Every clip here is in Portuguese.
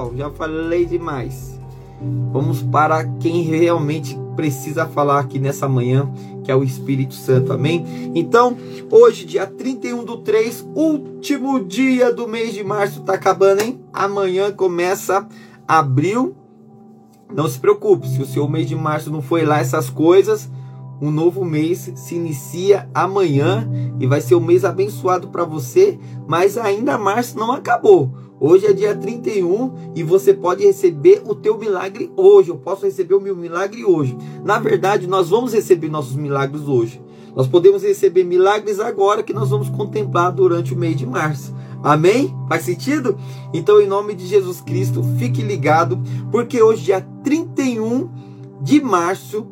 Pessoal. Já falei demais. Vamos para quem realmente precisa falar aqui nessa manhã, que é o Espírito Santo. Amém? Então, hoje, dia 31 do 3, último dia do mês de março, tá acabando, hein? Amanhã começa abril. Não se preocupe, se o seu mês de março não foi lá essas coisas, um novo mês se inicia amanhã e vai ser um mês abençoado para você, mas ainda março não acabou. Hoje é dia 31 e você pode receber o teu milagre hoje. Eu posso receber o meu milagre hoje. Na verdade, nós vamos receber nossos milagres hoje. Nós podemos receber milagres agora que nós vamos contemplar durante o mês de março. Amém? Faz sentido? Então, em nome de Jesus Cristo, fique ligado, porque hoje, dia 31 de março,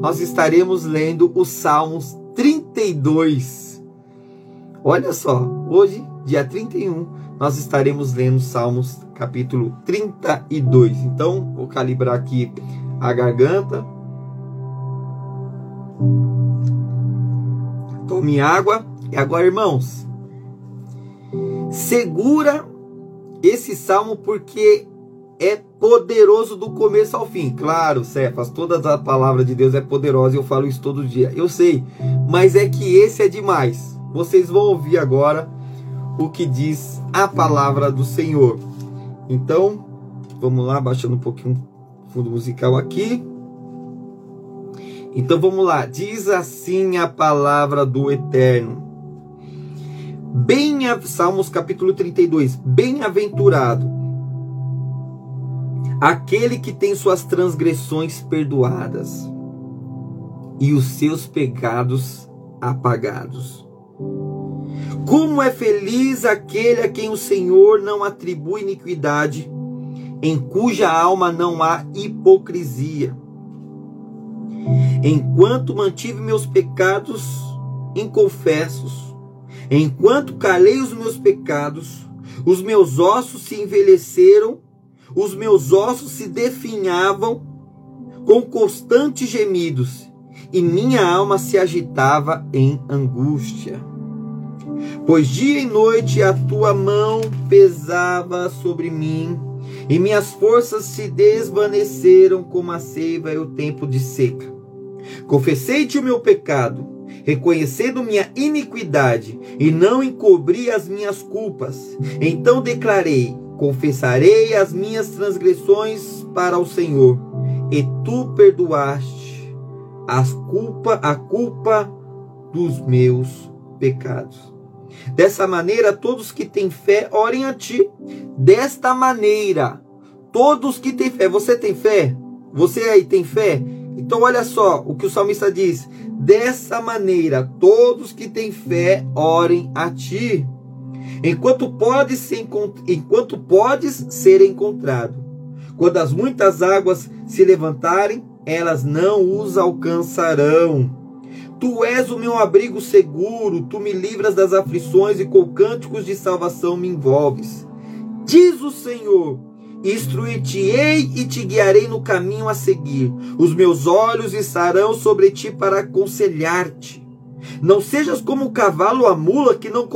nós estaremos lendo os Salmos 32. Olha só, hoje, dia 31, nós estaremos lendo Salmos capítulo 32. Então, vou calibrar aqui a garganta. Tome água. E agora, irmãos, segura esse salmo porque é poderoso do começo ao fim. Claro, Cefas, toda a palavra de Deus é poderosa e eu falo isso todo dia. Eu sei, mas é que esse é demais. Vocês vão ouvir agora o que diz a palavra do Senhor. Então, vamos lá, baixando um pouquinho o fundo musical aqui. Então vamos lá, diz assim a palavra do Eterno. Bem, Salmos capítulo 32. Bem-aventurado aquele que tem suas transgressões perdoadas e os seus pecados apagados. Como é feliz aquele a quem o Senhor não atribui iniquidade, em cuja alma não há hipocrisia. Enquanto mantive meus pecados inconfessos, enquanto calei os meus pecados, os meus ossos se envelheceram, os meus ossos se definhavam com constantes gemidos, e minha alma se agitava em angústia. Pois dia e noite a tua mão pesava sobre mim, e minhas forças se desvaneceram como a seiva e o tempo de seca. Confessei-te o meu pecado, reconhecendo minha iniquidade, e não encobri as minhas culpas. Então declarei: Confessarei as minhas transgressões para o Senhor, e tu perdoaste as culpa, a culpa dos meus pecados. Dessa maneira, todos que têm fé, orem a ti. Desta maneira, todos que têm fé. Você tem fé? Você aí tem fé? Então, olha só o que o salmista diz: Dessa maneira, todos que têm fé, orem a ti. Enquanto podes ser, enquanto podes ser encontrado. Quando as muitas águas se levantarem, elas não os alcançarão. Tu és o meu abrigo seguro, tu me livras das aflições e com cânticos de salvação me envolves. Diz o Senhor: Instruir-te-ei e te guiarei no caminho a seguir. Os meus olhos estarão sobre ti para aconselhar-te. Não sejas como o cavalo ou a mula que não,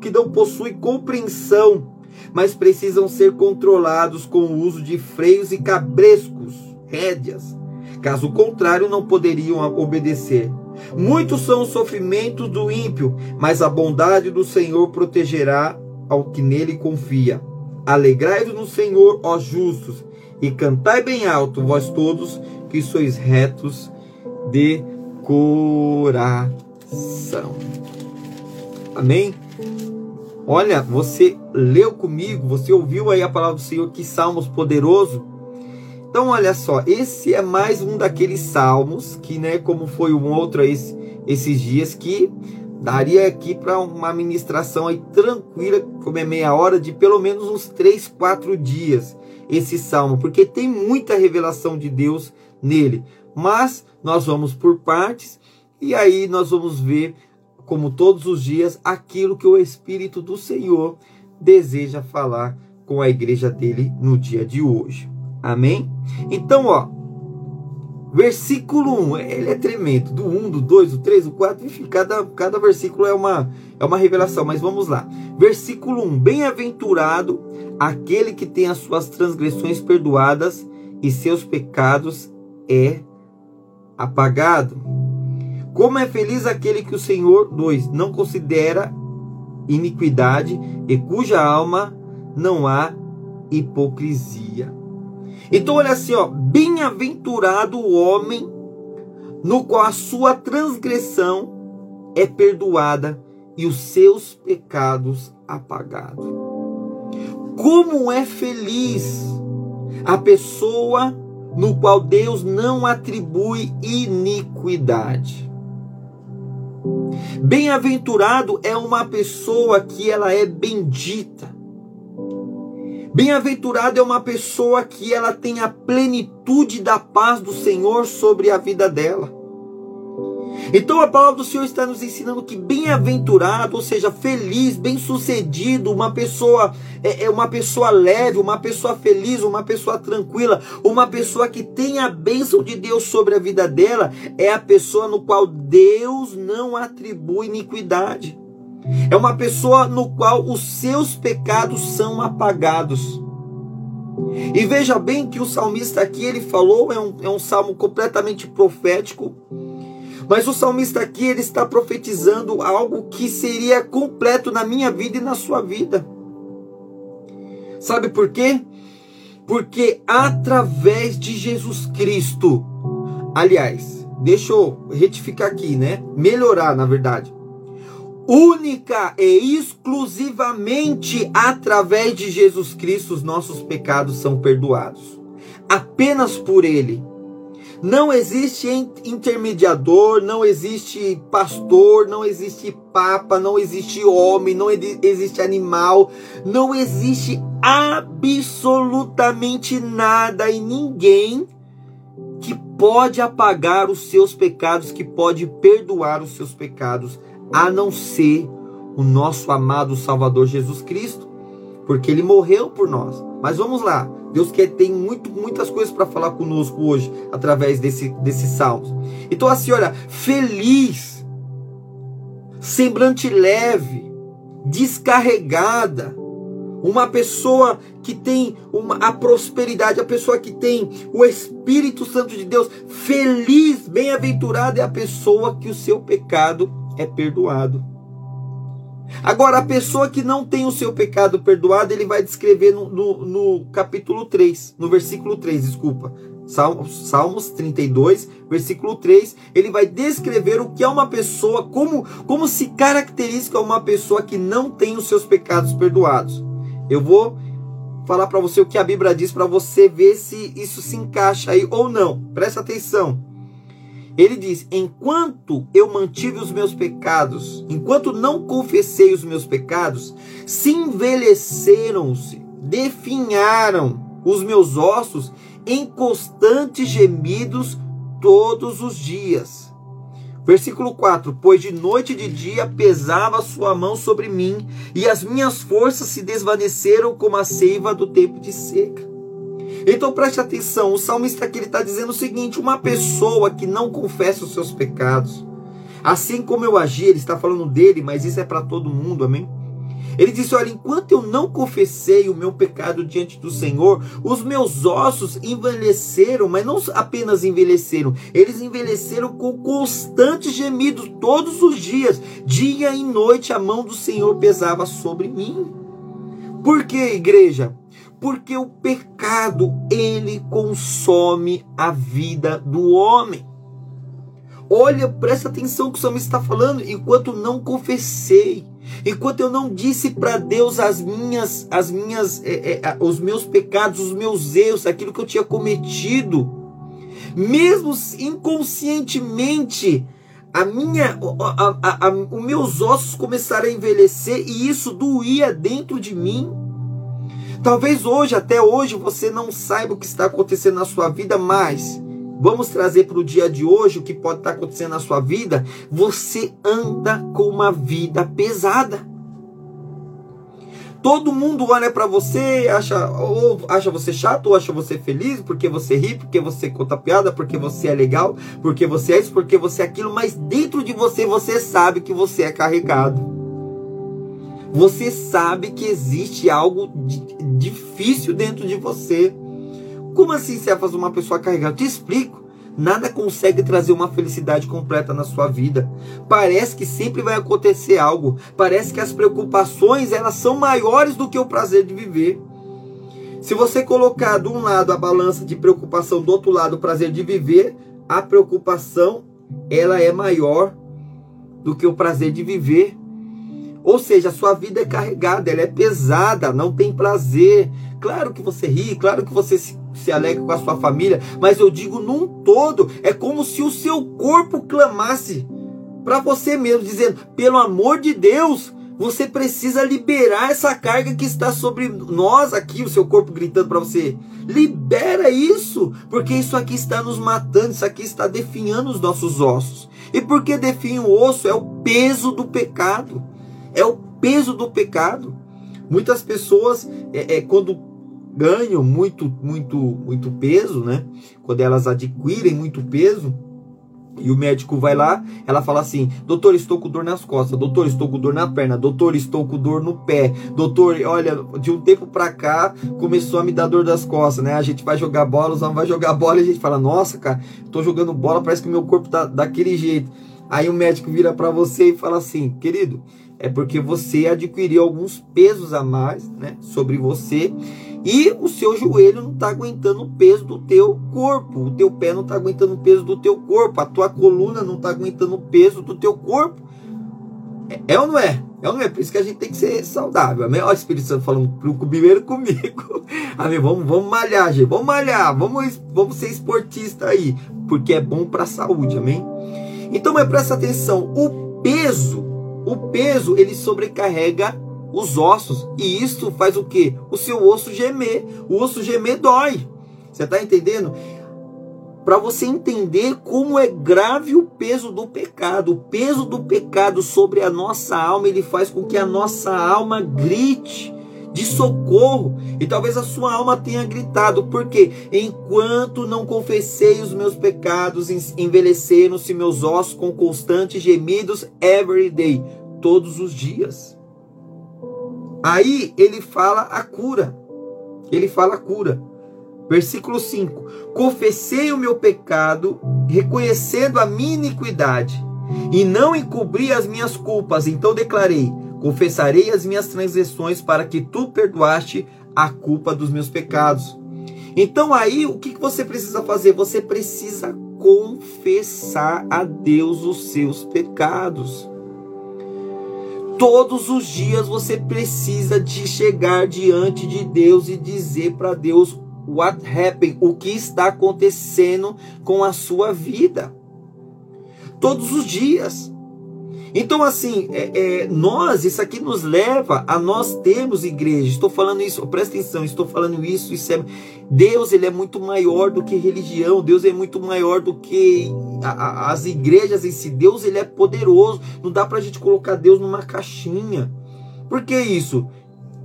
que não possui compreensão, mas precisam ser controlados com o uso de freios e cabrescos, rédeas. Caso contrário, não poderiam obedecer. Muitos são os sofrimentos do ímpio, mas a bondade do Senhor protegerá ao que nele confia. Alegrai-vos no Senhor, ó justos, e cantai bem alto, vós todos que sois retos de coração. Amém? Olha, você leu comigo, você ouviu aí a palavra do Senhor, que salmos poderoso. Então, olha só, esse é mais um daqueles salmos que, né, como foi um outro esse, esses dias, que Daria aqui para uma ministração aí tranquila, como é meia hora, de pelo menos uns três, quatro dias esse salmo, porque tem muita revelação de Deus nele. Mas nós vamos por partes e aí nós vamos ver, como todos os dias, aquilo que o Espírito do Senhor deseja falar com a igreja dele no dia de hoje. Amém? Então, ó, versículo 1, ele é tremendo, do 1, do 2, do 3, do 4, enfim, cada, cada versículo é uma, é uma revelação, mas vamos lá. Versículo 1: Bem-aventurado aquele que tem as suas transgressões perdoadas e seus pecados é apagado. Como é feliz aquele que o Senhor, 2, não considera iniquidade e cuja alma não há hipocrisia. Então, olha assim, ó, bem-aventurado o homem no qual a sua transgressão é perdoada e os seus pecados apagados. Como é feliz a pessoa no qual Deus não atribui iniquidade. Bem-aventurado é uma pessoa que ela é bendita. Bem-aventurado é uma pessoa que ela tem a plenitude da paz do Senhor sobre a vida dela. Então a palavra do Senhor está nos ensinando que bem-aventurado, ou seja, feliz, bem-sucedido, uma pessoa é, é, uma pessoa leve, uma pessoa feliz, uma pessoa tranquila, uma pessoa que tem a bênção de Deus sobre a vida dela, é a pessoa no qual Deus não atribui iniquidade. É uma pessoa no qual os seus pecados são apagados. E veja bem que o salmista aqui ele falou, é um, é um salmo completamente profético mas o salmista aqui ele está profetizando algo que seria completo na minha vida e na sua vida. Sabe por quê? Porque através de Jesus Cristo, aliás, deixa eu retificar aqui, né? Melhorar, na verdade. Única e exclusivamente através de Jesus Cristo os nossos pecados são perdoados. Apenas por ele não existe intermediador, não existe pastor, não existe papa, não existe homem, não existe animal, não existe absolutamente nada e ninguém que pode apagar os seus pecados, que pode perdoar os seus pecados, a não ser o nosso amado Salvador Jesus Cristo, porque ele morreu por nós. Mas vamos lá. Deus quer, tem muito, muitas coisas para falar conosco hoje através desse, desses salmos. Então, assim, olha, feliz, semblante leve, descarregada, uma pessoa que tem uma, a prosperidade, a pessoa que tem o Espírito Santo de Deus, feliz, bem-aventurada é a pessoa que o seu pecado é perdoado. Agora, a pessoa que não tem o seu pecado perdoado, ele vai descrever no, no, no capítulo 3, no versículo 3, desculpa. Salmos, Salmos 32, versículo 3, ele vai descrever o que é uma pessoa, como, como se caracteriza uma pessoa que não tem os seus pecados perdoados. Eu vou falar para você o que a Bíblia diz para você ver se isso se encaixa aí ou não. Presta atenção. Ele diz: Enquanto eu mantive os meus pecados, enquanto não confessei os meus pecados, se envelheceram-se, definharam os meus ossos em constantes gemidos todos os dias. Versículo 4: Pois de noite e de dia pesava sua mão sobre mim, e as minhas forças se desvaneceram como a seiva do tempo de seca. Então preste atenção, o salmista aqui está dizendo o seguinte: uma pessoa que não confessa os seus pecados, assim como eu agi, ele está falando dele, mas isso é para todo mundo, amém? Ele disse: Olha, enquanto eu não confessei o meu pecado diante do Senhor, os meus ossos envelheceram, mas não apenas envelheceram, eles envelheceram com constantes gemidos todos os dias, dia e noite a mão do Senhor pesava sobre mim. Por que, igreja? Porque o pecado ele consome a vida do homem. Olha, presta atenção que o salmista está falando. Enquanto não confessei, enquanto eu não disse para Deus as minhas, as minhas, é, é, os meus pecados, os meus erros, aquilo que eu tinha cometido, mesmo inconscientemente, a minha, a, a, a, os meus ossos começaram a envelhecer e isso doía dentro de mim. Talvez hoje, até hoje, você não saiba o que está acontecendo na sua vida, mas vamos trazer para o dia de hoje o que pode estar acontecendo na sua vida. Você anda com uma vida pesada. Todo mundo olha para você, acha ou acha você chato, ou acha você feliz, porque você ri, porque você conta piada, porque você é legal, porque você é isso, porque você é aquilo, mas dentro de você você sabe que você é carregado. Você sabe que existe algo difícil dentro de você. Como assim faz uma pessoa carregada? Eu te explico. Nada consegue trazer uma felicidade completa na sua vida. Parece que sempre vai acontecer algo. Parece que as preocupações elas são maiores do que o prazer de viver. Se você colocar de um lado a balança de preocupação, do outro lado o prazer de viver, a preocupação ela é maior do que o prazer de viver. Ou seja, a sua vida é carregada, ela é pesada, não tem prazer. Claro que você ri, claro que você se se alegra com a sua família, mas eu digo num todo, é como se o seu corpo clamasse para você mesmo, dizendo: pelo amor de Deus, você precisa liberar essa carga que está sobre nós aqui, o seu corpo gritando para você. Libera isso, porque isso aqui está nos matando, isso aqui está definhando os nossos ossos. E por que definha o osso? É o peso do pecado. É o peso do pecado. Muitas pessoas, é, é, quando ganham muito, muito, muito peso, né? Quando elas adquirem muito peso, e o médico vai lá, ela fala assim: Doutor, estou com dor nas costas. Doutor, estou com dor na perna. Doutor, estou com dor no pé. Doutor, olha, de um tempo pra cá começou a me dar dor das costas, né? A gente vai jogar bola, os vai jogar bola e a gente fala: Nossa, cara, estou jogando bola, parece que meu corpo tá daquele jeito. Aí o médico vira para você e fala assim: Querido, é porque você adquiriu alguns pesos a mais, né, sobre você e o seu joelho não está aguentando o peso do teu corpo, o teu pé não está aguentando o peso do teu corpo, a tua coluna não está aguentando o peso do teu corpo. É, é, ou não é? É ou não é? Por isso que a gente tem que ser saudável. Amém? Olha o Espírito Santo falando primeiro comigo. Amém? Vamos, vamos malhar, gente. Vamos malhar. Vamos, vamos ser esportista aí. Porque é bom para a saúde. Amém? Então, mas presta atenção. O peso, o peso, ele sobrecarrega os ossos. E isso faz o que? O seu osso gemer. O osso gemer dói. Você está entendendo? Para você entender como é grave o peso do pecado. O peso do pecado sobre a nossa alma, ele faz com que a nossa alma grite de socorro. E talvez a sua alma tenha gritado, porque enquanto não confessei os meus pecados, envelheceram-se meus ossos com constantes gemidos every day, todos os dias. Aí ele fala a cura. Ele fala a cura. Versículo 5: Confessei o meu pecado, reconhecendo a minha iniquidade, e não encobri as minhas culpas. Então declarei: Confessarei as minhas transgressões, para que tu perdoaste a culpa dos meus pecados. Então aí o que você precisa fazer? Você precisa confessar a Deus os seus pecados. Todos os dias você precisa de chegar diante de Deus e dizer para Deus what happened, o que está acontecendo com a sua vida. Todos os dias. Então, assim, é, é, nós, isso aqui nos leva a nós termos igreja. Estou falando isso, presta atenção, estou falando isso, isso é. Deus, ele é muito maior do que religião, Deus é muito maior do que a, a, as igrejas em si. Deus, ele é poderoso. Não dá para a gente colocar Deus numa caixinha. Por que isso?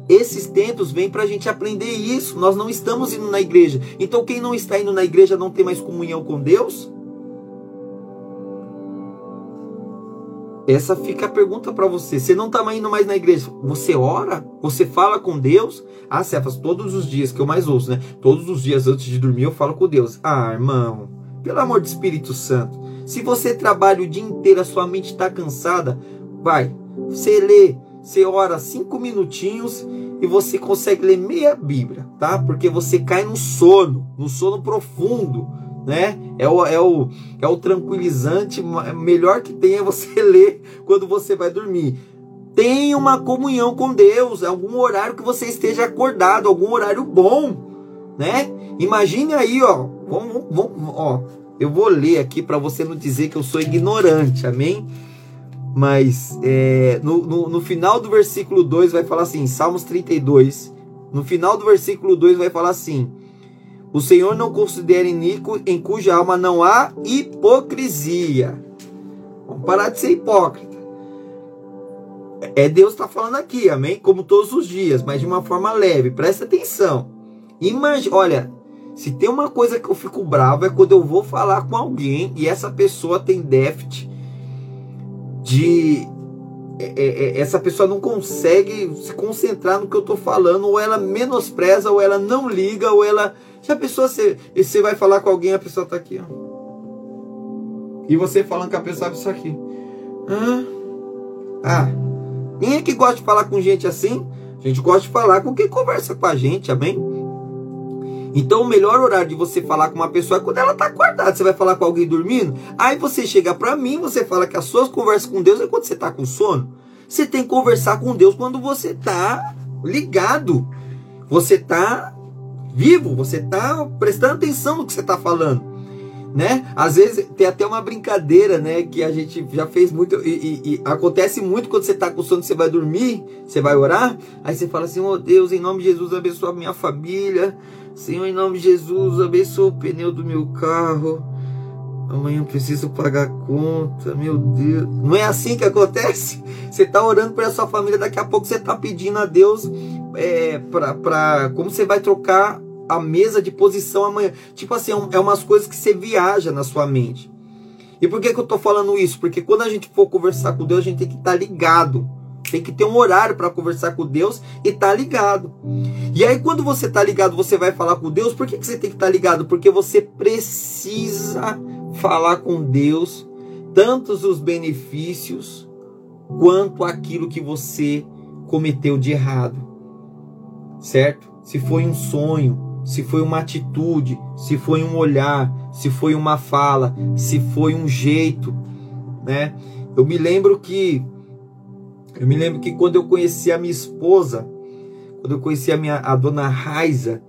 Esses tempos vêm para a gente aprender isso. Nós não estamos indo na igreja. Então, quem não está indo na igreja não tem mais comunhão com Deus? Essa fica a pergunta para você. Você não está indo mais na igreja. Você ora? Você fala com Deus? Ah, Cefas, todos os dias que eu mais ouço, né? Todos os dias antes de dormir eu falo com Deus. Ah, irmão, pelo amor de Espírito Santo. Se você trabalha o dia inteiro, a sua mente está cansada, vai. Você lê, você ora cinco minutinhos e você consegue ler meia Bíblia, tá? Porque você cai no sono, no sono profundo né? É o, é o, é o tranquilizante melhor que tem é você ler quando você vai dormir. Tenha uma comunhão com Deus, algum horário que você esteja acordado, algum horário bom, né? Imagine aí, ó, vamos, vamos, ó, Eu vou ler aqui para você não dizer que eu sou ignorante, amém? Mas é, no, no, no, final do versículo 2 vai falar assim, Salmos 32, no final do versículo 2 vai falar assim: O Senhor não considera iníquo em cuja alma não há hipocrisia. Vamos parar de ser hipócrita. É Deus está falando aqui, amém? Como todos os dias, mas de uma forma leve. Presta atenção. Imagina, olha, se tem uma coisa que eu fico bravo é quando eu vou falar com alguém e essa pessoa tem déficit de. É, é, é, essa pessoa não consegue se concentrar no que eu estou falando, ou ela menospreza, ou ela não liga, ou ela. Se a pessoa. Você, você vai falar com alguém, a pessoa está aqui, ó. E você falando com a pessoa, isso aqui. Ah, quem é que gosta de falar com gente assim? A gente gosta de falar com quem conversa com a gente, amém? Então o melhor horário de você falar com uma pessoa é quando ela está acordada. Você vai falar com alguém dormindo? Aí você chega para mim, você fala que as suas conversas com Deus é quando você está com sono. Você tem que conversar com Deus quando você está ligado. Você está vivo, você está prestando atenção no que você está falando. Né? Às vezes tem até uma brincadeira, né? Que a gente já fez muito e, e, e acontece muito quando você está com sono, você vai dormir, você vai orar, aí você fala assim: "Oh Deus, em nome de Jesus, abençoa a minha família, Senhor, em nome de Jesus, abençoa o pneu do meu carro. Amanhã eu preciso pagar a conta, meu Deus. Não é assim que acontece? Você está orando para a sua família, daqui a pouco você está pedindo a Deus é, para como você vai trocar a mesa de posição amanhã. Tipo assim, é, é umas coisas que você viaja na sua mente. E por que, que eu estou falando isso? Porque quando a gente for conversar com Deus, a gente tem que estar tá ligado tem que ter um horário para conversar com Deus e tá ligado. E aí, quando você tá ligado, você vai falar com Deus. Por que, que você tem que estar tá ligado? Porque você precisa falar com Deus tantos os benefícios quanto aquilo que você cometeu de errado. Certo? Se foi um sonho, se foi uma atitude, se foi um olhar, se foi uma fala, se foi um jeito, né? Eu me lembro que eu me lembro que quando eu conheci a minha esposa, quando eu conheci a minha a dona Raiza,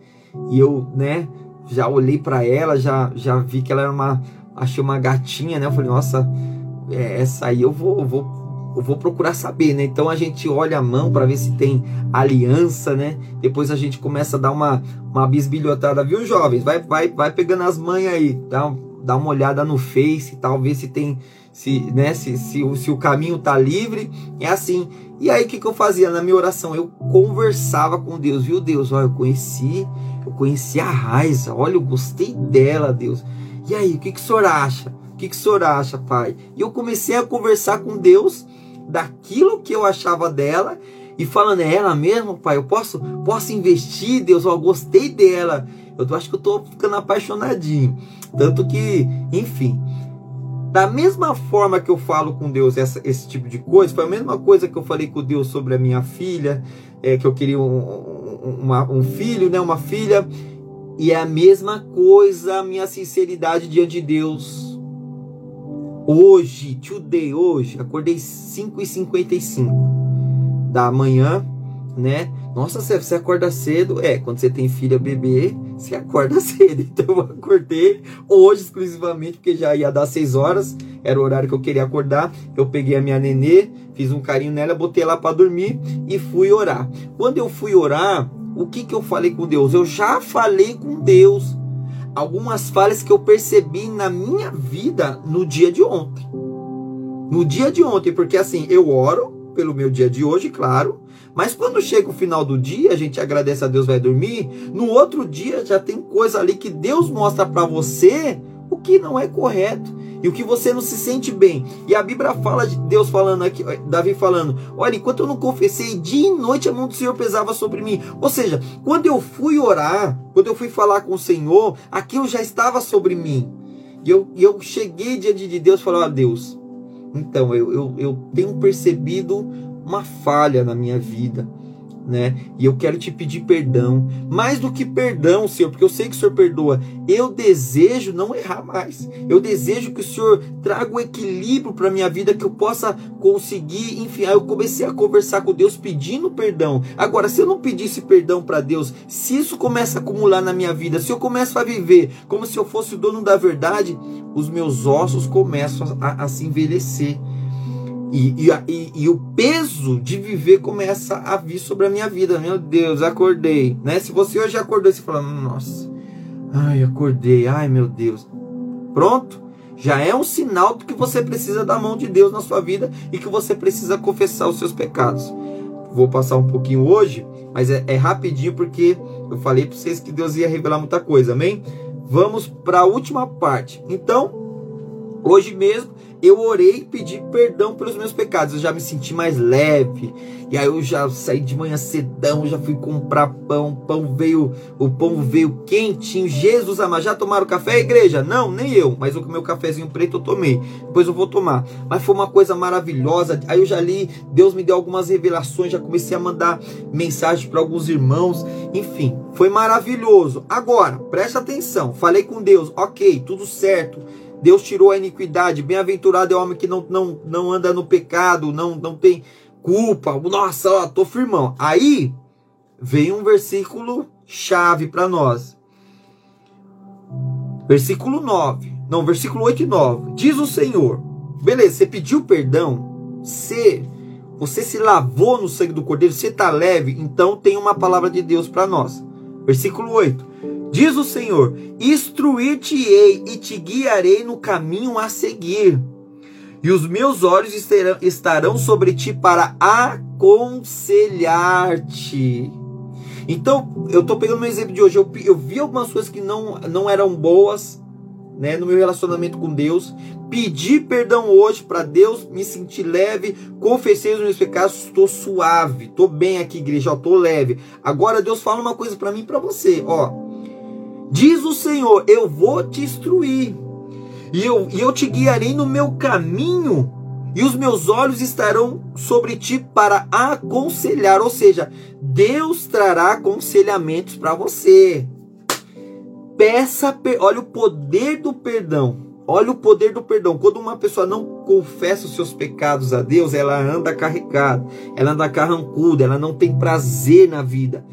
e eu, né, já olhei para ela, já já vi que ela era uma achei uma gatinha, né? Eu falei, nossa, é, essa aí eu vou, vou eu vou procurar saber, né? Então a gente olha a mão para ver se tem aliança, né? Depois a gente começa a dar uma, uma bisbilhotada, viu, jovens? Vai, vai, vai pegando as manhas aí, dá, dá uma olhada no Face tal, ver se tem se, né, se, se, se o caminho tá livre, é assim. E aí o que, que eu fazia na minha oração? Eu conversava com Deus, viu Deus? Olha, eu conheci, eu conheci a Raiza, olha, eu gostei dela, Deus. E aí, o que, que o senhor acha? O que, que o senhor acha, pai? E eu comecei a conversar com Deus daquilo que eu achava dela e falando, é ela mesmo, pai? Eu posso, posso investir, Deus? Eu gostei dela. Eu acho que eu tô ficando apaixonadinho. Tanto que, enfim, da mesma forma que eu falo com Deus essa, esse tipo de coisa, foi a mesma coisa que eu falei com Deus sobre a minha filha, é, que eu queria um, uma, um filho, né, uma filha, e é a mesma coisa a minha sinceridade diante de Deus. Hoje, today, hoje, acordei 5h55 da manhã, né? Nossa, você acorda cedo? É, quando você tem filha bebê, você acorda cedo. Então eu acordei hoje exclusivamente, porque já ia dar 6 horas, era o horário que eu queria acordar. Eu peguei a minha nenê, fiz um carinho nela, botei ela para dormir e fui orar. Quando eu fui orar, o que, que eu falei com Deus? Eu já falei com Deus algumas falhas que eu percebi na minha vida no dia de ontem. No dia de ontem, porque assim, eu oro pelo meu dia de hoje, claro, mas quando chega o final do dia, a gente agradece a Deus, vai dormir. No outro dia já tem coisa ali que Deus mostra para você o que não é correto e o que você não se sente bem. E a Bíblia fala de Deus falando aqui, Davi falando: Olha, enquanto eu não confessei, dia e noite a mão do Senhor pesava sobre mim. Ou seja, quando eu fui orar, quando eu fui falar com o Senhor, aquilo já estava sobre mim. E eu, eu cheguei diante de Deus e falei: Ó Deus, então eu, eu, eu tenho percebido uma falha na minha vida. Né? E eu quero te pedir perdão, mais do que perdão, Senhor, porque eu sei que o Senhor perdoa. Eu desejo não errar mais. Eu desejo que o Senhor traga o um equilíbrio para minha vida, que eu possa conseguir, enfim. Aí eu comecei a conversar com Deus pedindo perdão. Agora, se eu não pedisse perdão para Deus, se isso começa a acumular na minha vida, se eu começo a viver como se eu fosse o dono da verdade, os meus ossos começam a, a se envelhecer. E, e, e, o peso de viver começa a vir sobre a minha vida. Meu Deus, acordei. Né? Se você hoje acordou, você fala, nossa, ai, acordei, ai meu Deus. Pronto, já é um sinal de que você precisa da mão de Deus na sua vida e que você precisa confessar os seus pecados. Vou passar um pouquinho hoje, mas é, é rapidinho porque eu falei para vocês que Deus ia revelar muita coisa, amém? Vamos para a última parte. Então, hoje mesmo eu orei e pedi perdão pelos meus pecados. Eu já me senti mais leve. E aí eu já saí de manhã cedão, já fui comprar pão. Pão veio, o pão veio quentinho. Jesus amado, já tomaram café, igreja? Não, nem eu. Mas o meu cafezinho preto eu tomei. Depois eu vou tomar. Mas foi uma coisa maravilhosa. Aí eu já li, Deus me deu algumas revelações, já comecei a mandar mensagem para alguns irmãos. Enfim, foi maravilhoso. Agora, preste atenção. Falei com Deus, ok, tudo certo Deus tirou a iniquidade. Bem-aventurado é o homem que não, não, não anda no pecado, não, não tem culpa. Nossa, ó, tô firmão. Aí vem um versículo chave para nós. Versículo 9. Não, versículo 8 e 9. Diz o Senhor: Beleza, você pediu perdão, você, você se lavou no sangue do Cordeiro, você está leve, então tem uma palavra de Deus para nós. Versículo 8. Diz o Senhor: Instruir-te-ei e te guiarei no caminho a seguir, e os meus olhos estarão sobre ti para aconselhar-te. Então, eu estou pegando meu exemplo de hoje. Eu, eu vi algumas coisas que não, não eram boas né, no meu relacionamento com Deus. Pedi perdão hoje para Deus, me sentir leve, confessei os meus pecados, estou suave, estou bem aqui, igreja, estou leve. Agora Deus fala uma coisa para mim e para você, ó. Diz o Senhor: Eu vou te instruir, e eu, e eu te guiarei no meu caminho, e os meus olhos estarão sobre ti para aconselhar. Ou seja, Deus trará aconselhamentos para você. Peça, olha o poder do perdão. Olha o poder do perdão. Quando uma pessoa não confessa os seus pecados a Deus, ela anda carregada, ela anda carrancuda, ela não tem prazer na vida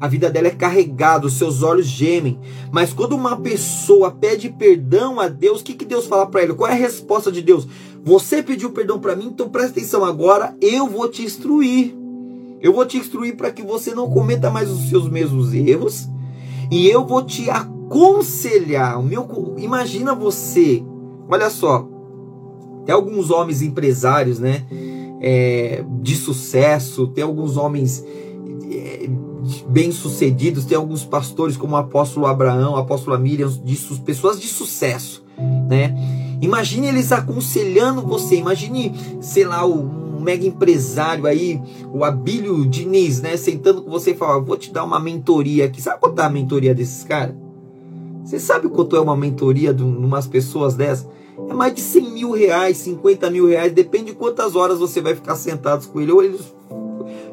a vida dela é carregada, os seus olhos gemem. Mas quando uma pessoa pede perdão a Deus, o que, que Deus fala para ele? Qual é a resposta de Deus? Você pediu perdão para mim, então presta atenção agora, eu vou te instruir. Eu vou te instruir para que você não cometa mais os seus mesmos erros. E eu vou te aconselhar. O meu, imagina você, olha só, tem alguns homens empresários, né? É, de sucesso, tem alguns homens bem-sucedidos, tem alguns pastores como o apóstolo Abraão, o apóstolo Miriam, de, pessoas de sucesso, né? Imagine eles aconselhando você, imagine, sei lá, um mega empresário aí, o Abílio Diniz, né, sentando com você e falando, vou te dar uma mentoria aqui. Sabe quanto é a mentoria desses caras? Você sabe quanto é uma mentoria de umas pessoas dessas? É mais de 100 mil reais, 50 mil reais, depende de quantas horas você vai ficar sentados com ele. Ou eles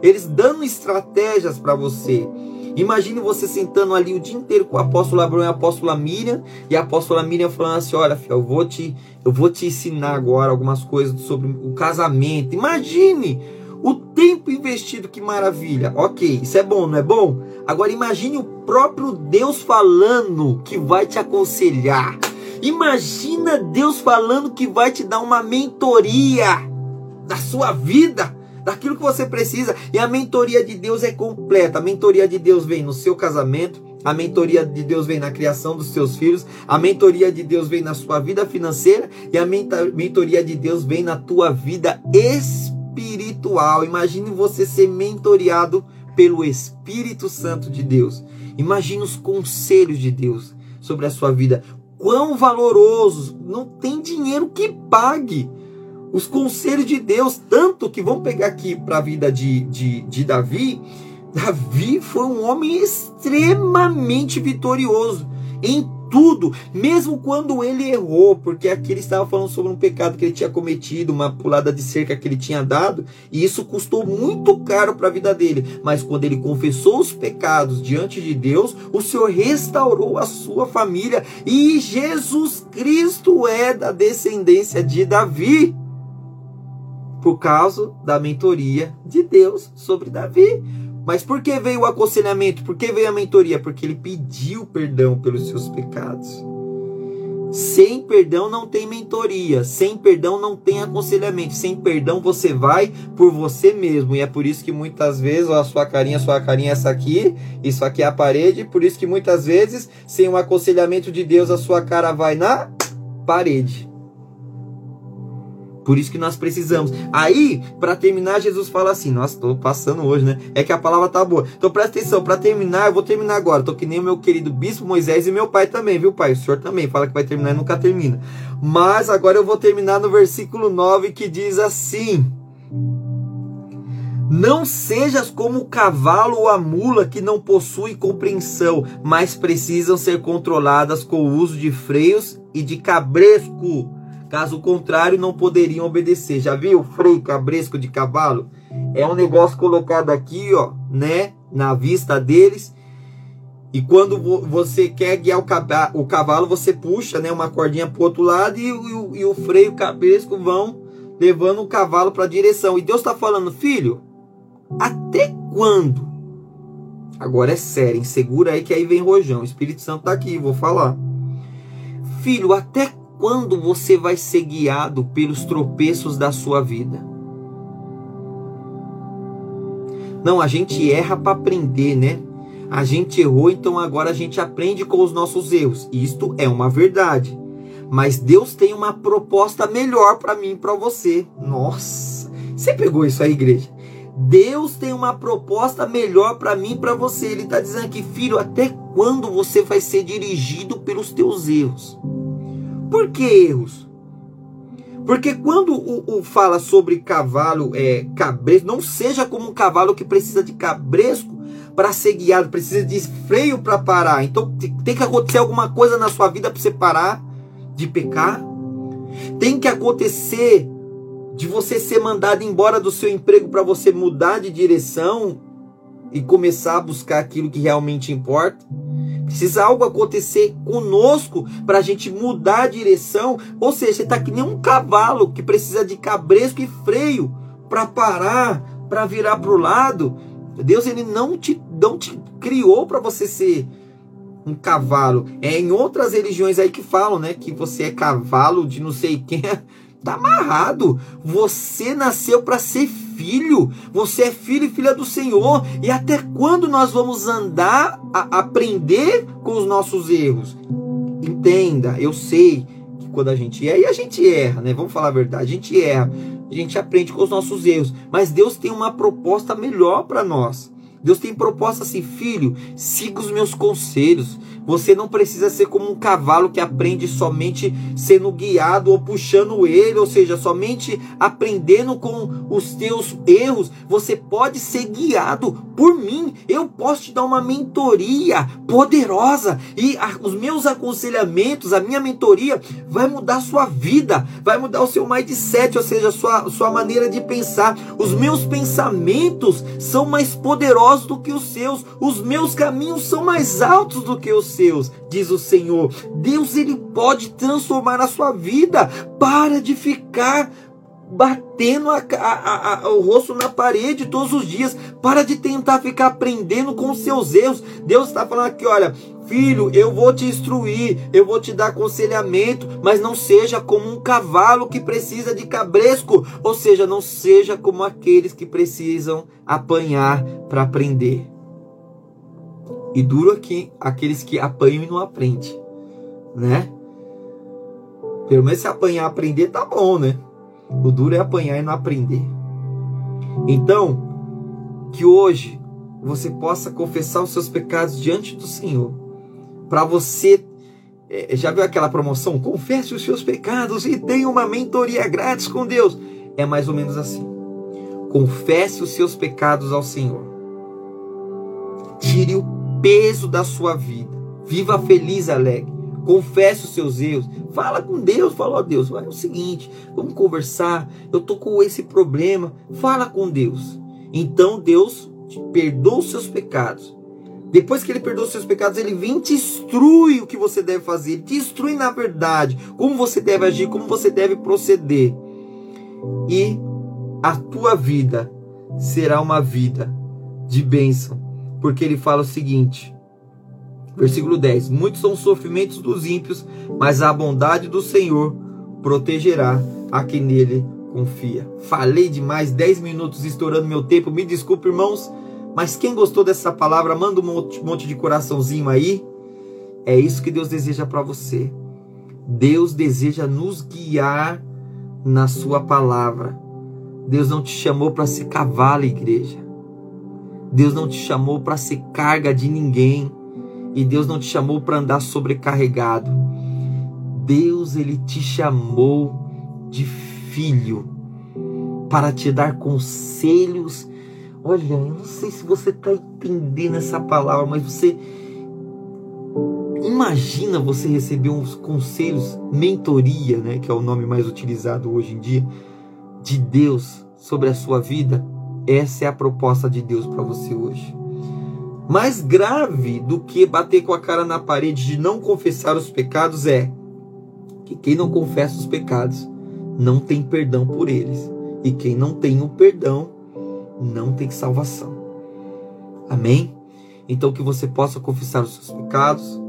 eles dando estratégias para você. Imagine você sentando ali o dia inteiro com o apóstolo Abraão e a apóstola Miriam, e a apóstola Miriam falando assim: Olha, filho, eu vou te, eu vou te ensinar agora algumas coisas sobre o casamento. Imagine o tempo investido, que maravilha. Ok, isso é bom, não é bom? Agora imagine o próprio Deus falando que vai te aconselhar. Imagina Deus falando que vai te dar uma mentoria da sua vida daquilo que você precisa. E a mentoria de Deus é completa. A mentoria de Deus vem no seu casamento, a mentoria de Deus vem na criação dos seus filhos, a mentoria de Deus vem na sua vida financeira e a mentoria de Deus vem na tua vida espiritual. Imagine você ser mentoriado pelo Espírito Santo de Deus. Imagine os conselhos de Deus sobre a sua vida. Quão valorosos! Não tem dinheiro que pague os conselhos de Deus, tanto que vamos pegar aqui para a vida de, de, de Davi. Davi foi um homem extremamente vitorioso em tudo, mesmo quando ele errou, porque aqui ele estava falando sobre um pecado que ele tinha cometido, uma pulada de cerca que ele tinha dado, e isso custou muito caro para a vida dele. Mas quando ele confessou os pecados diante de Deus, o Senhor restaurou a sua família e Jesus Cristo é da descendência de Davi por causa da mentoria de Deus sobre Davi. Mas por que veio o aconselhamento? Por que veio a mentoria? Porque ele pediu perdão pelos seus pecados. Sem perdão não tem mentoria, sem perdão não tem aconselhamento, sem perdão você vai por você mesmo. E é por isso que muitas vezes, ó, a sua carinha, a sua carinha é essa aqui, isso aqui é a parede, por isso que muitas vezes, sem o aconselhamento de Deus, a sua cara vai na parede. Por isso que nós precisamos. Aí, para terminar, Jesus fala assim: Nossa, estou passando hoje, né? É que a palavra tá boa. Então presta atenção, para terminar, eu vou terminar agora. Tô que nem o meu querido bispo Moisés e meu pai também, viu, pai? O senhor também fala que vai terminar e nunca termina. Mas agora eu vou terminar no versículo 9 que diz assim: Não sejas como o cavalo ou a mula que não possui compreensão, mas precisam ser controladas com o uso de freios e de cabresco Caso contrário, não poderiam obedecer. Já viu o freio cabresco de cavalo? É um negócio colocado aqui, ó, né, na vista deles. E quando você quer guiar o cavalo, você puxa, né, uma cordinha pro outro lado e, e, e o freio cabresco vão levando o cavalo para a direção. E Deus está falando, filho, até quando? Agora é sério, segura aí que aí vem rojão. O Espírito Santo está aqui, vou falar. Filho, até quando você vai ser guiado pelos tropeços da sua vida? Não, a gente erra para aprender, né? A gente errou, então agora a gente aprende com os nossos erros. Isto é uma verdade. Mas Deus tem uma proposta melhor para mim e para você. Nossa, você pegou isso aí, igreja? Deus tem uma proposta melhor para mim e para você. Ele está dizendo aqui, filho, até quando você vai ser dirigido pelos teus erros? Por que erros? Porque quando o, o, fala sobre cavalo é, cabresco, não seja como um cavalo que precisa de cabresco para ser guiado, precisa de freio para parar. Então tem que acontecer alguma coisa na sua vida para você parar de pecar. Tem que acontecer de você ser mandado embora do seu emprego para você mudar de direção e começar a buscar aquilo que realmente importa. Precisa algo acontecer conosco para a gente mudar a direção. Ou seja, você está que nem um cavalo que precisa de cabresco e freio para parar, para virar para o lado. Deus ele não te, não te criou para você ser um cavalo. É em outras religiões aí que falam, né, que você é cavalo de não sei quem. Tá amarrado. Você nasceu para ser filho. Você é filho e filha do Senhor. E até quando nós vamos andar a aprender com os nossos erros? Entenda, eu sei que quando a gente erra, e a gente erra, né? Vamos falar a verdade, a gente erra. A gente aprende com os nossos erros. Mas Deus tem uma proposta melhor para nós. Deus tem proposta assim, filho, siga os meus conselhos. Você não precisa ser como um cavalo que aprende somente sendo guiado ou puxando ele, ou seja, somente aprendendo com os teus erros. Você pode ser guiado por mim. Eu posso te dar uma mentoria poderosa e a, os meus aconselhamentos, a minha mentoria vai mudar a sua vida, vai mudar o seu mindset, ou seja, a sua, sua maneira de pensar. Os meus pensamentos são mais poderosos do que os seus, os meus caminhos são mais altos do que os seus, diz o Senhor. Deus ele pode transformar a sua vida. Para de ficar batendo a, a, a, o rosto na parede todos os dias. Para de tentar ficar aprendendo com seus erros. Deus está falando aqui, olha, filho, eu vou te instruir, eu vou te dar aconselhamento, mas não seja como um cavalo que precisa de cabresco, ou seja, não seja como aqueles que precisam apanhar para aprender. E duro aqui aqueles que apanham e não aprendem, né? Pelo menos se apanhar aprender tá bom, né? O duro é apanhar e não aprender. Então, que hoje você possa confessar os seus pecados diante do Senhor. Para você é, já viu aquela promoção? Confesse os seus pecados e tenha uma mentoria grátis com Deus. É mais ou menos assim. Confesse os seus pecados ao Senhor. Tire o peso da sua vida. Viva feliz, alegre. confesse os seus erros, fala com Deus, fala, ó Deus, é o seguinte, vamos conversar, eu tô com esse problema, fala com Deus. Então Deus perdoa os seus pecados. Depois que ele perdoa os seus pecados, ele vem e te instrui o que você deve fazer, ele te instrui na verdade, como você deve agir, como você deve proceder. E a tua vida será uma vida de bênção, porque ele fala o seguinte: Versículo 10: Muitos são os sofrimentos dos ímpios, mas a bondade do Senhor protegerá a quem nele confia. Falei demais, 10 minutos estourando meu tempo. Me desculpe, irmãos, mas quem gostou dessa palavra, manda um monte de coraçãozinho aí. É isso que Deus deseja para você. Deus deseja nos guiar na Sua palavra. Deus não te chamou para ser cavalo, igreja. Deus não te chamou para ser carga de ninguém. E Deus não te chamou para andar sobrecarregado. Deus ele te chamou de filho para te dar conselhos. Olha, eu não sei se você está entendendo essa palavra, mas você imagina você receber uns conselhos, mentoria, né, que é o nome mais utilizado hoje em dia, de Deus sobre a sua vida. Essa é a proposta de Deus para você hoje. Mais grave do que bater com a cara na parede de não confessar os pecados é que quem não confessa os pecados não tem perdão por eles. E quem não tem o perdão não tem salvação. Amém? Então que você possa confessar os seus pecados,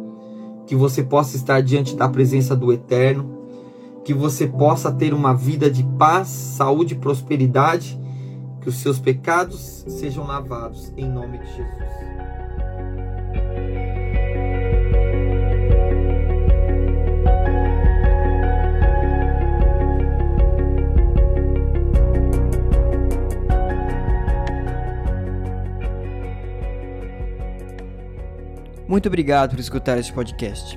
que você possa estar diante da presença do Eterno, que você possa ter uma vida de paz, saúde e prosperidade, que os seus pecados sejam lavados em nome de Jesus. Muito obrigado por escutar este podcast,